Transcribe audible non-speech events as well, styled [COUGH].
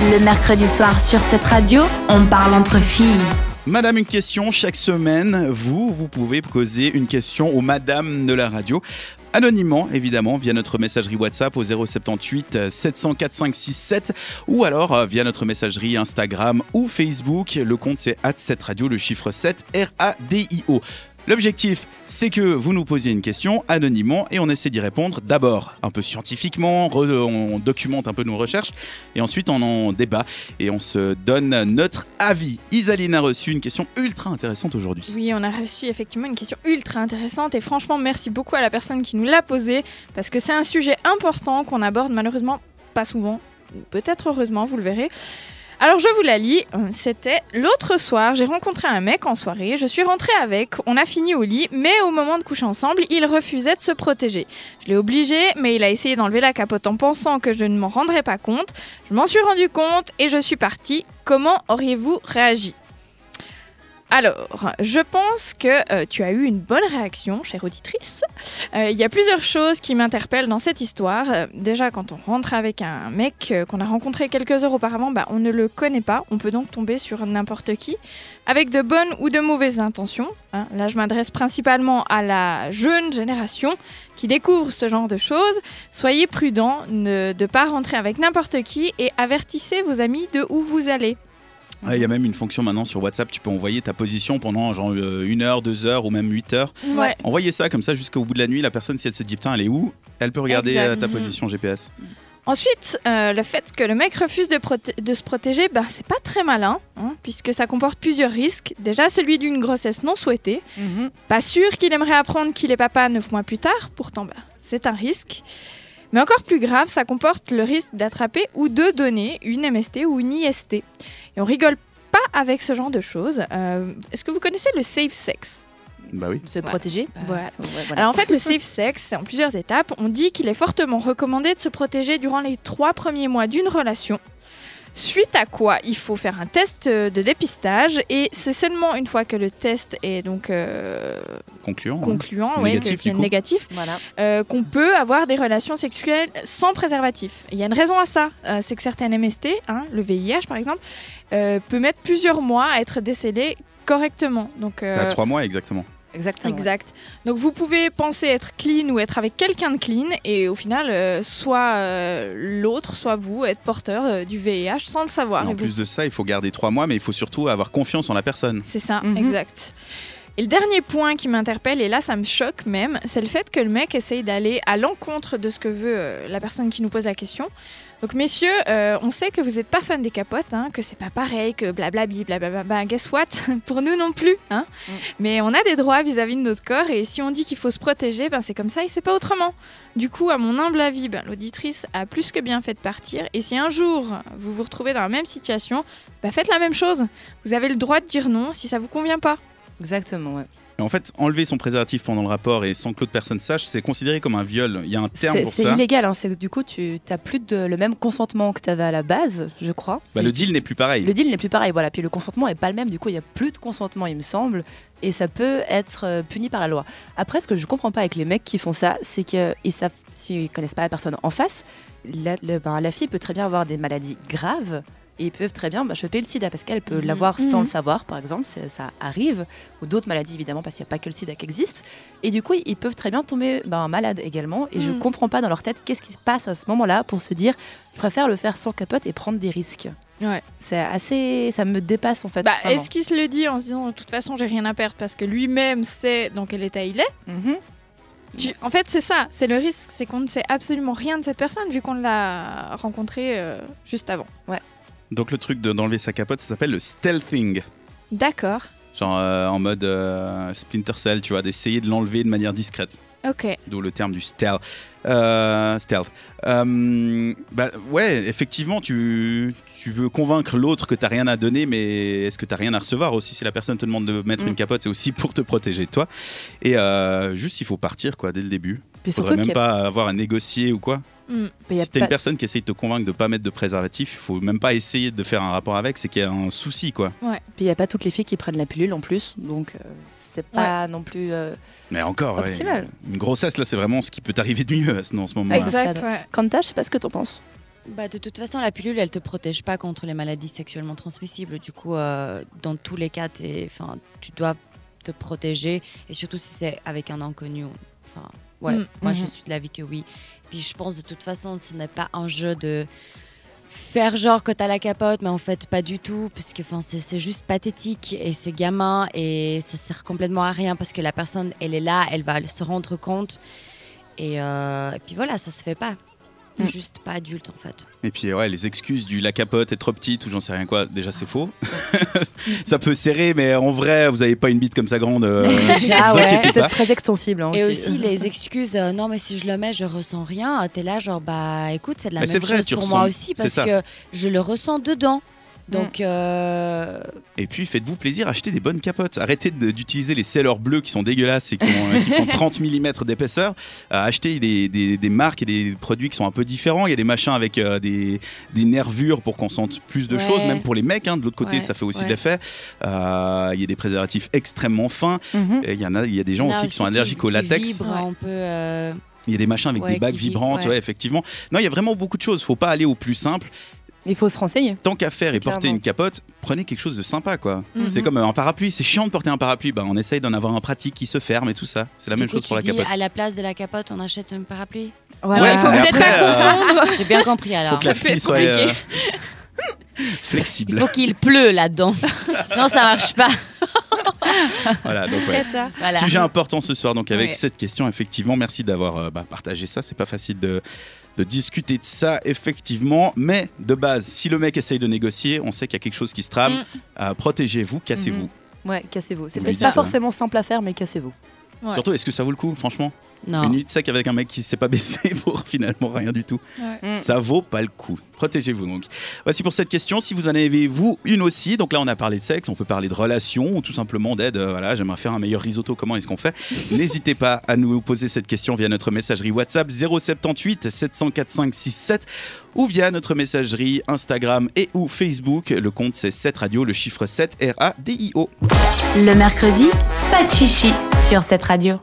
Le mercredi soir sur cette radio, on parle entre filles. Madame, une question chaque semaine. Vous, vous pouvez poser une question aux Madame de la radio. Anonymement, évidemment, via notre messagerie WhatsApp au 078 704 567 ou alors euh, via notre messagerie Instagram ou Facebook. Le compte c'est cette radio, le chiffre 7 R-A-D-I-O. L'objectif, c'est que vous nous posiez une question anonymement et on essaie d'y répondre d'abord un peu scientifiquement, on documente un peu nos recherches et ensuite on en débat et on se donne notre avis. Isaline a reçu une question ultra intéressante aujourd'hui. Oui, on a reçu effectivement une question ultra intéressante et franchement merci beaucoup à la personne qui nous l'a posée parce que c'est un sujet important qu'on aborde malheureusement pas souvent, ou peut-être heureusement, vous le verrez. Alors je vous la lis, euh, c'était l'autre soir, j'ai rencontré un mec en soirée, je suis rentrée avec, on a fini au lit, mais au moment de coucher ensemble, il refusait de se protéger. Je l'ai obligé, mais il a essayé d'enlever la capote en pensant que je ne m'en rendrais pas compte. Je m'en suis rendu compte et je suis partie. Comment auriez-vous réagi alors, je pense que euh, tu as eu une bonne réaction, chère auditrice. Euh, il y a plusieurs choses qui m'interpellent dans cette histoire. Euh, déjà, quand on rentre avec un mec qu'on a rencontré quelques heures auparavant, bah, on ne le connaît pas. On peut donc tomber sur n'importe qui, avec de bonnes ou de mauvaises intentions. Hein. Là, je m'adresse principalement à la jeune génération qui découvre ce genre de choses. Soyez prudents de ne pas rentrer avec n'importe qui et avertissez vos amis de où vous allez. Il y a même une fonction maintenant sur WhatsApp, tu peux envoyer ta position pendant genre euh, une heure, deux heures ou même huit heures. Ouais. Envoyez ça comme ça jusqu'au bout de la nuit, la personne si elle se dit putain elle est où, elle peut regarder euh, ta position GPS. Ensuite, euh, le fait que le mec refuse de, de se protéger, ben, c'est pas très malin, hein, puisque ça comporte plusieurs risques. Déjà, celui d'une grossesse non souhaitée. Mhm. Pas sûr qu'il aimerait apprendre qu'il est papa neuf mois plus tard, pourtant ben, c'est un risque. Mais encore plus grave, ça comporte le risque d'attraper ou de donner une MST ou une IST. Et on rigole pas avec ce genre de choses. Euh, est-ce que vous connaissez le safe sex? Bah oui. Se protéger voilà. Alors en fait, le safe sex, c'est en plusieurs étapes. On dit qu'il est fortement recommandé de se protéger durant les trois premiers mois d'une relation. Suite à quoi, il faut faire un test de dépistage et c'est seulement une fois que le test est donc euh, concluant, concluant négatif, négatif euh, qu'on peut avoir des relations sexuelles sans préservatif. Il y a une raison à ça, euh, c'est que certaines MST, hein, le VIH par exemple, peut mettre plusieurs mois à être décelé correctement. Donc trois mois exactement. Exactement. Exact. Donc vous pouvez penser être clean ou être avec quelqu'un de clean et au final, euh, soit euh, l'autre, soit vous, être porteur euh, du VIH sans le savoir. en plus de ça, il faut garder trois mois, mais il faut surtout avoir confiance en la personne. C'est ça, mhm. exact. Et le dernier point qui m'interpelle, et là ça me choque même, c'est le fait que le mec essaye d'aller à l'encontre de ce que veut la personne qui nous pose la question. Donc messieurs, euh, on sait que vous n'êtes pas fan des capotes, hein, que c'est pas pareil, que blablabli, blablabla. Bah, guess what? [LAUGHS] Pour nous non plus. Hein mm. Mais on a des droits vis-à-vis de notre corps et si on dit qu'il faut se protéger, ben c'est comme ça et c'est pas autrement. Du coup, à mon humble avis, ben, l'auditrice a plus que bien fait de partir. Et si un jour vous vous retrouvez dans la même situation, ben, faites la même chose. Vous avez le droit de dire non si ça vous convient pas. Exactement, ouais en fait, enlever son préservatif pendant le rapport et sans que l'autre personne sache, c'est considéré comme un viol. Il y a un terme pour ça. C'est illégal. Hein. Du coup, tu n'as plus de, le même consentement que tu avais à la base, je crois. Bah, le deal n'est plus pareil. Le deal n'est plus pareil, voilà. Puis le consentement n'est pas le même. Du coup, il n'y a plus de consentement, il me semble. Et ça peut être euh, puni par la loi. Après, ce que je ne comprends pas avec les mecs qui font ça, c'est qu'ils savent, s'ils ne connaissent pas la personne en face, la, ben, la fille peut très bien avoir des maladies graves et ils peuvent très bien bah, choper le sida parce qu'elle peut mhm. l'avoir sans le savoir, par exemple, ça arrive, ou d'autres maladies évidemment parce qu'il n'y a pas que le sida qui existe. Et du coup, ils peuvent très bien tomber bah, malades également. Et je ne mhm. comprends pas dans leur tête qu'est-ce qui se passe à ce moment-là pour se dire, je préfère le faire sans capote et prendre des risques. Ouais. C'est assez, ça me dépasse en fait. Bah, est-ce qu'il se le dit en se disant de toute façon j'ai rien à perdre parce que lui-même sait dans quel état il est? en fait, c'est ça, c'est le risque, c'est qu'on ne sait absolument rien de cette personne vu qu'on l'a rencontré euh, juste avant. Ouais. Donc le truc d'enlever sa capote, ça s'appelle le stealthing. D'accord. Genre euh, en mode euh, Splinter Cell, tu vois, d'essayer de l'enlever de manière discrète. Ok. D'où le terme du stealth. Euh, stealth. bah ouais, effectivement, tu, tu veux convaincre l'autre que tu n'as rien à donner, mais est-ce que tu n'as rien à recevoir aussi? Si la personne te demande de mettre mm. une capote, c'est aussi pour te protéger de toi. Et juste, il faut partir quoi dès le début. Il faudrait même pas avoir à négocier ou quoi. Mm. Si t'es une personne qui essaye de te convaincre de pas mettre de préservatif, il faut même pas essayer de faire un rapport avec, c'est qu'il y a un souci quoi. Ouais. Puis il y a pas toutes les filles qui prennent la pilule en plus, donc euh, c'est pas non plus. Euh, Mais encore, une grossesse là, c'est vraiment ce qui peut t'arriver de mieux dans ce moment. Exact. Quand t'as, je sais pas ce que t'en penses. Bah, de toute façon, la pilule, elle te protège pas contre les maladies sexuellement transmissibles. Du coup, euh, dans tous les cas, tu dois te protéger. Et surtout si c'est avec un inconnu. Enfin, ouais, Mm. moi, je Mhm. suis de l'avis que oui. Puis je pense de toute façon, ce n'est pas un jeu de faire genre que t'as la capote, mais en fait, pas du tout. Parce que c'est juste pathétique et c'est gamin et ça sert complètement à rien parce que la personne, elle est là, elle va se rendre compte. Et, euh, et puis voilà, ça se fait pas. C'est Mm. juste pas adulte en fait. Et puis ouais, les excuses du la capote est trop petite ou j'en sais rien quoi, déjà c'est faux. [LAUGHS] ça peut serrer, mais en vrai, vous avez pas une bite comme ça grande. euh, [LAUGHS] ouais. C'est très extensible. hein, Et aussi les [LAUGHS] excuses, euh, non mais si je le mets, je ressens rien. T'es là genre bah écoute, c'est de la Mais même vrai, chose tu pour ressens- moi aussi parce que je le ressens dedans. Donc euh, Et puis faites-vous plaisir, achetez des bonnes capotes. Arrêtez d'utiliser les sellers bleus qui sont dégueulasses et qui, ont- euh, qui font [LAUGHS] 30 mm d'épaisseur. Euh, achetez des, des- des marques et des produits qui sont un peu différents. Il y a des machins avec euh, des, des nervures pour qu'on sente plus de Ouais. choses, même pour les mecs. hein. de l'autre côté, Ouais, ça fait aussi ouais. de l'effet. Euh, il y a des préservatifs extrêmement fins. Mhm. Et Il y en a, il y a des gens il aussi qui sont allergiques au latex. Il y a des machins avec Ouais, des bagues vibrantes, ouais. ouais, effectivement. Non, il y a vraiment beaucoup de choses. Faut pas aller au plus simple. Il faut se renseigner. Tant qu'à faire et porter une capote, prenez quelque chose de sympa, quoi. Mhm. C'est comme euh, un parapluie. C'est chiant de porter un parapluie. Ben, on essaye d'en avoir un pratique qui se ferme et tout ça. C'est la du même coup, chose pour la capote. À la place de la capote, on achète une parapluie. Voilà. Ouais, Il faut peut-être pas euh, confondre. J'ai bien compris Faut alors. que la Ça fille être soit euh, [LAUGHS] Il flexible. faut qu'il pleut là-dedans. [LAUGHS] Sinon, ça marche pas. voilà, donc ouais. Tata. Voilà. Sujet important ce soir, donc avec Ouais. cette question, effectivement, merci d'avoir euh, bah, partagé ça. C'est pas facile de, de discuter de ça, effectivement. Mais de base, si le mec essaye de négocier, on sait qu'il y a quelque chose qui se trame. Mm. Euh, Protégez-vous, cassez-vous. Ouais, cassez-vous. C'est Vous peut-être pas hein. forcément simple à faire, mais cassez-vous. Ouais. Surtout, est-ce que ça vaut le coup, franchement? Non. Une nuit de sec avec un mec qui s'est pas [LAUGHS] baissé pour finalement rien du tout. Ouais. Mm. Ça vaut pas le coup. Protégez-vous donc. Voici pour cette question. Si vous en avez vous une aussi, donc là on a parlé de sexe, on peut parler de relations ou tout simplement d'aide. euh, voilà, j'aimerais faire un meilleur risotto. Comment est-ce qu'on fait? [LAUGHS] N'hésitez pas à nous poser cette question via notre messagerie WhatsApp 078 704 567 ou via notre messagerie Instagram et ou Facebook. Le compte c'est 7 radio, le chiffre 7 R A D I O. Le mercredi, pas de chichi sur cette radio.